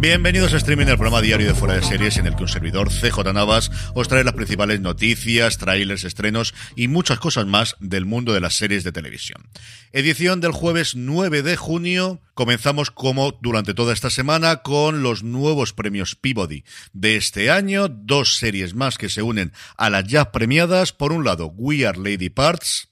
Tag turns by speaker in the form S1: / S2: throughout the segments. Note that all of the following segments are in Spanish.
S1: Bienvenidos a Streaming, el programa diario de Fuera de Series, en el que un servidor, CJ Navas, os trae las principales noticias, trailers, estrenos y muchas cosas más del mundo de las series de televisión. Edición del jueves 9 de junio. Comenzamos como durante toda esta semana con los nuevos premios Peabody de este año, dos series más que se unen a las ya premiadas. Por un lado, We Are Lady Parts,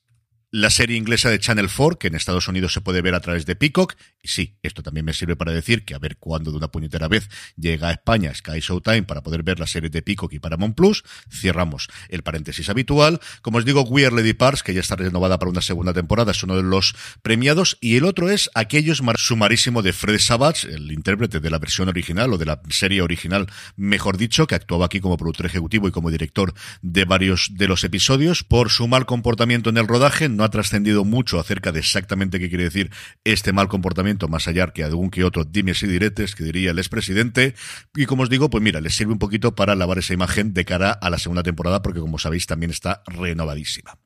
S1: la serie inglesa de Channel 4, que en Estados Unidos se puede ver a través de Peacock. Y sí, esto también me sirve para decir que a ver cuándo de una puñetera vez llega a España Sky Showtime para poder ver la serie de Peacock y Paramount Plus. Cerramos el paréntesis habitual. Como os digo, Weird Lady Parts, que ya está renovada para una segunda temporada, es uno de los premiados. Y el otro es Aquellos sumarísimo de Fred Savage, el intérprete de la versión original o de la serie original, mejor dicho, que actuaba aquí como productor ejecutivo y como director de varios de los episodios. Por su mal comportamiento en el rodaje, no ha trascendido mucho acerca de exactamente qué quiere decir este mal comportamiento, más allá que algún que otro dimes y diretes que diría el expresidente. Y como os digo, pues mira, les sirve un poquito para lavar esa imagen de cara a la segunda temporada, porque como sabéis también está renovadísima.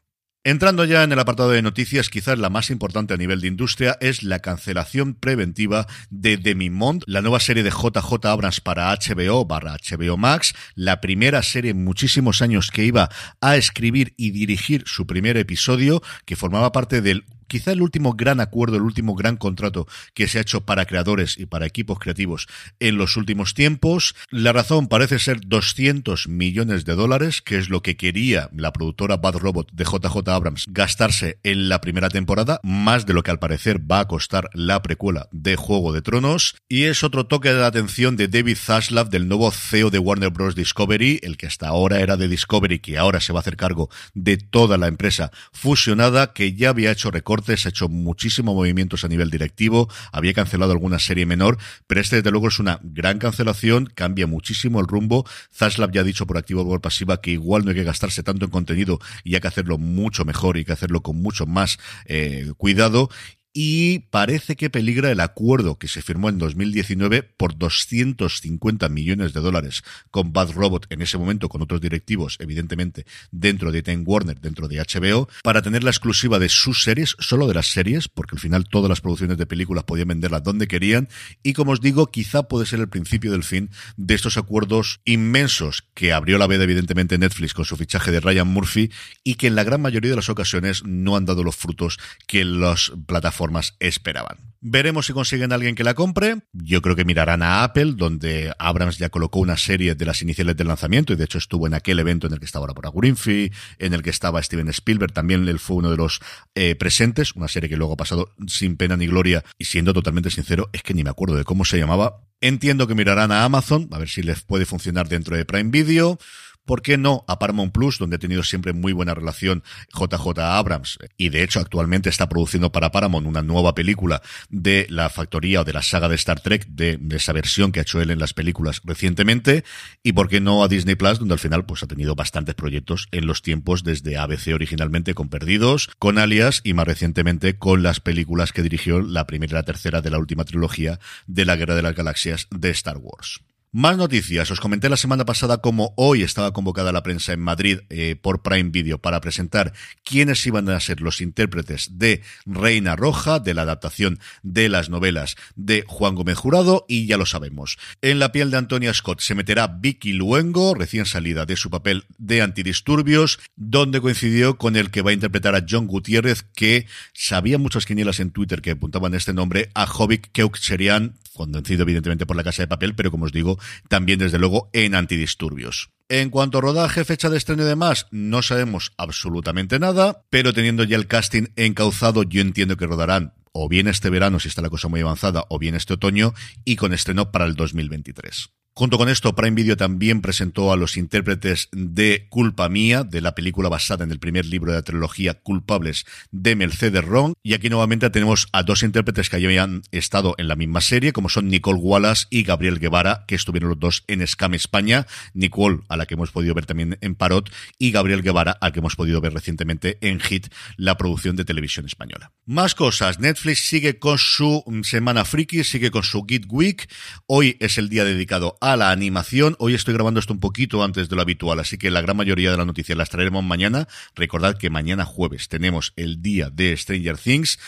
S1: Entrando ya en el apartado de noticias, quizás la más importante a nivel de industria es la cancelación preventiva de Demimond, la nueva serie de JJ Abrams para HBO barra HBO Max, la primera serie en muchísimos años que iba a escribir y dirigir su primer episodio, que formaba parte del quizá el último gran acuerdo, el último gran contrato que se ha hecho para creadores y para equipos creativos en los últimos tiempos. La razón parece ser 200 millones de dólares, que es lo que quería la productora Bad Robot de JJ Abrams gastarse en la primera temporada, más de lo que al parecer va a costar la precuela de Juego de Tronos. Y es otro toque de atención de David Zaslav, del nuevo CEO de Warner Bros. Discovery, el que hasta ahora era de Discovery, que ahora se va a hacer cargo de toda la empresa fusionada, que ya había hecho recortes ha hecho muchísimos movimientos a nivel directivo, había cancelado alguna serie menor, pero este desde luego es una gran cancelación, cambia muchísimo el rumbo. Zaslav ya ha dicho por activo o por pasiva que igual no hay que gastarse tanto en contenido y hay que hacerlo mucho mejor y hay que hacerlo con mucho más eh, cuidado y parece que peligra el acuerdo que se firmó en 2019 por 250 millones de dólares con Bad Robot en ese momento con otros directivos, evidentemente dentro de Time Warner, dentro de HBO, para tener la exclusiva de sus series, solo de las series, porque al final todas las producciones de películas podían venderlas donde querían. Y como os digo, quizá puede ser el principio del fin de estos acuerdos inmensos que abrió la veda evidentemente Netflix con su fichaje de Ryan Murphy y que en la gran mayoría de las ocasiones no han dado los frutos que las plataformas esperaban. Veremos si consiguen a alguien que la compre. Yo creo que mirarán a Apple, donde Abrams ya colocó una serie de las iniciales del lanzamiento y de hecho estuvo en aquel evento en el que estaba ahora por Greenfield, en el que estaba Steven Spielberg, también él fue uno de los eh, presentes, una serie que luego ha pasado sin pena ni gloria y siendo totalmente sincero, es que ni me acuerdo de cómo se llamaba. Entiendo que mirarán a Amazon, a ver si les puede funcionar dentro de Prime Video. ¿Por qué no a Paramount Plus, donde ha tenido siempre muy buena relación JJ Abrams? Y de hecho actualmente está produciendo para Paramount una nueva película de la factoría o de la saga de Star Trek, de, esa versión que ha hecho él en las películas recientemente. Y por qué no a Disney Plus, donde al final pues ha tenido bastantes proyectos en los tiempos desde ABC originalmente con Perdidos, con Alias y más recientemente con las películas que dirigió la primera y la tercera de la última trilogía de la Guerra de las Galaxias de Star Wars. Más noticias. Os comenté la semana pasada cómo hoy estaba convocada la prensa en Madrid eh, por Prime Video para presentar quiénes iban a ser los intérpretes de Reina Roja, de la adaptación de las novelas de Juan Gómez Jurado, y ya lo sabemos. En la piel de Antonia Scott se meterá Vicky Luengo, recién salida de su papel de antidisturbios, donde coincidió con el que va a interpretar a John Gutiérrez, que sabía muchas quinielas en Twitter que apuntaban este nombre, a Jovic Keukcherian, convencido evidentemente por la Casa de Papel, pero como os digo, también desde luego en antidisturbios. En cuanto a rodaje, fecha de estreno y demás, no sabemos absolutamente nada, pero teniendo ya el casting encauzado, yo entiendo que rodarán o bien este verano si está la cosa muy avanzada, o bien este otoño, y con estreno para el 2023. Junto con esto, Prime Video también presentó a los intérpretes de Culpa Mía, de la película basada en el primer libro de la trilogía Culpables de Mercedes Ron. Y aquí nuevamente tenemos a dos intérpretes que habían estado en la misma serie, como son Nicole Wallace y Gabriel Guevara, que estuvieron los dos en Scam España. Nicole, a la que hemos podido ver también en Parot, y Gabriel Guevara, al que hemos podido ver recientemente en Hit, la producción de televisión española. Más cosas. Netflix sigue con su Semana Friki, sigue con su Git Week. Hoy es el día dedicado a la animación. Hoy estoy grabando esto un poquito antes de lo habitual, así que la gran mayoría de las noticias las traeremos mañana. Recordad que mañana jueves tenemos el día de Stranger Things.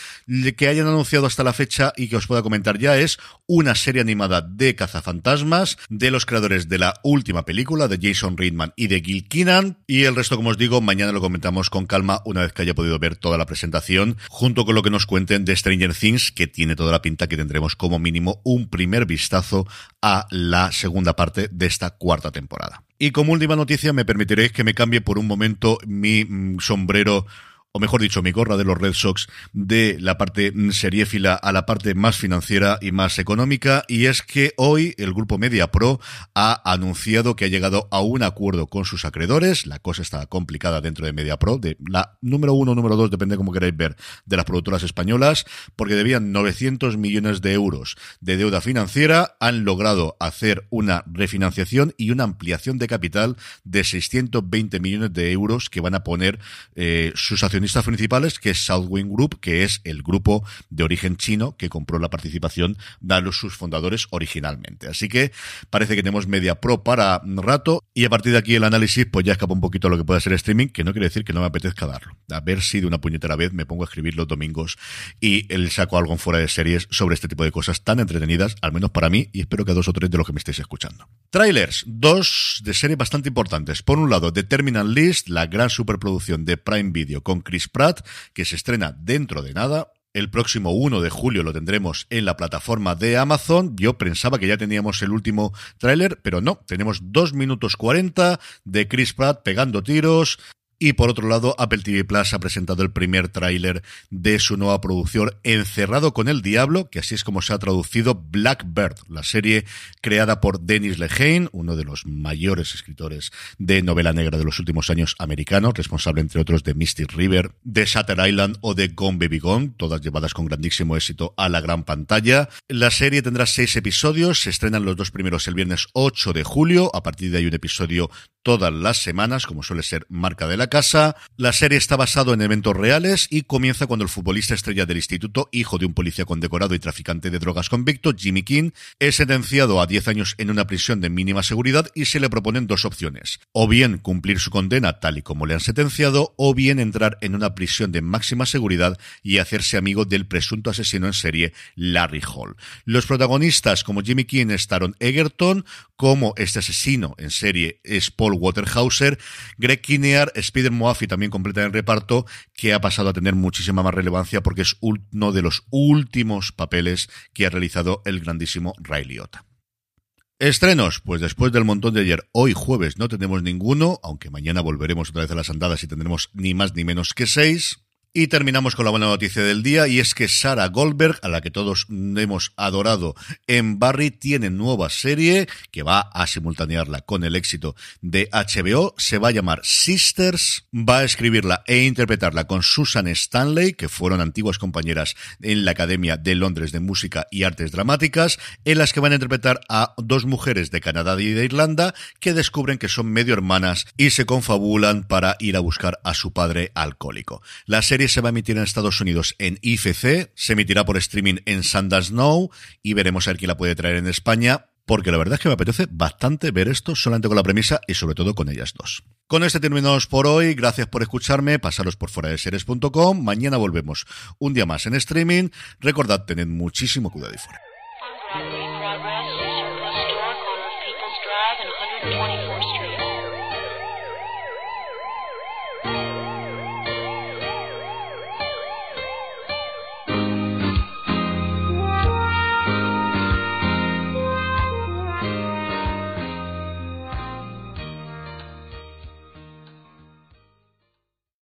S1: Que hayan anunciado hasta la fecha y que os pueda comentar ya es una serie animada de cazafantasmas de los creadores de la última película de Jason Reitman y de Gil Keenan. Y el resto, como os digo, mañana lo comentamos con calma una vez que haya podido ver toda la presentación, junto con lo que nos cuenten de Stranger Things, que tiene toda la pinta que tendremos como mínimo un primer vistazo a la segunda parte de esta cuarta temporada. Y como última noticia, me permitiréis que me cambie por un momento mi mm, sombrero o mejor dicho, mi gorra de los Red Sox, de la parte seriéfila a la parte más financiera y más económica, y es que hoy el grupo Media Pro ha anunciado que ha llegado a un acuerdo con sus acreedores. La cosa está complicada dentro de Media Pro, de la número uno número dos, depende como queráis ver, de las productoras españolas, porque debían 900 millones de euros de deuda financiera, han logrado hacer una refinanciación y una ampliación de capital de 620 millones de euros que van a poner eh, sus accionistas principales, que es Southwind Group, que es el grupo de origen chino que compró la participación de sus fundadores originalmente. Así que parece que tenemos media pro para rato y a partir de aquí el análisis pues ya escapa un poquito a lo que puede ser streaming, que no quiere decir que no me apetezca darlo. A ver si de una puñetera vez me pongo a escribir los domingos y el saco algo en fuera de series sobre este tipo de cosas tan entretenidas, al menos para mí, y espero que a dos o tres de los que me estéis escuchando. Trailers, dos de series bastante importantes. Por un lado, The Terminal List, la gran superproducción de Prime Video con Chris Pratt, que se estrena dentro de nada. El próximo 1 de julio lo tendremos en la plataforma de Amazon. Yo pensaba que ya teníamos el último tráiler, pero no. Tenemos 2 minutos 40 de Chris Pratt pegando tiros, y por otro lado, Apple TV Plus ha presentado el primer tráiler de su nueva producción Encerrado con el Diablo, que así es como se ha traducido Blackbird, la serie creada por Dennis Lehane, uno de los mayores escritores de novela negra de los últimos años americanos, responsable entre otros de Mystic River, de Shutter Island o de Gone Baby Gone, todas llevadas con grandísimo éxito a la gran pantalla. La serie tendrá seis episodios, se estrenan los dos primeros el viernes 8 de julio, a partir de ahí un episodio todas las semanas, como suele ser marca de la casa. La serie está basado en eventos reales y comienza cuando el futbolista estrella del instituto, hijo de un policía condecorado y traficante de drogas convicto, Jimmy King, es sentenciado a 10 años en una prisión de mínima seguridad y se le proponen dos opciones. O bien cumplir su condena tal y como le han sentenciado, o bien entrar en una prisión de máxima seguridad y hacerse amigo del presunto asesino en serie Larry Hall. Los protagonistas como Jimmy King estaron Egerton, como este asesino en serie es Paul Waterhauser, Greg Kinnear, Spider Moafi también completa el reparto, que ha pasado a tener muchísima más relevancia porque es uno de los últimos papeles que ha realizado el grandísimo Ray Liotta. Estrenos, pues después del montón de ayer, hoy jueves no tenemos ninguno, aunque mañana volveremos otra vez a las andadas y tendremos ni más ni menos que seis. Y terminamos con la buena noticia del día y es que Sarah Goldberg, a la que todos hemos adorado en Barry, tiene nueva serie que va a simultanearla con el éxito de HBO. Se va a llamar Sisters, va a escribirla e interpretarla con Susan Stanley, que fueron antiguas compañeras en la Academia de Londres de Música y Artes Dramáticas, en las que van a interpretar a dos mujeres de Canadá y de Irlanda que descubren que son medio hermanas y se confabulan para ir a buscar a su padre alcohólico. La se va a emitir en Estados Unidos en IFC, se emitirá por streaming en Sundance y veremos a ver quién la puede traer en España porque la verdad es que me apetece bastante ver esto solamente con la premisa y sobre todo con ellas dos. Con este terminamos por hoy. Gracias por escucharme. Pasaros por fuera de series.com. Mañana volvemos un día más en streaming. Recordad, tened muchísimo cuidado y fuera.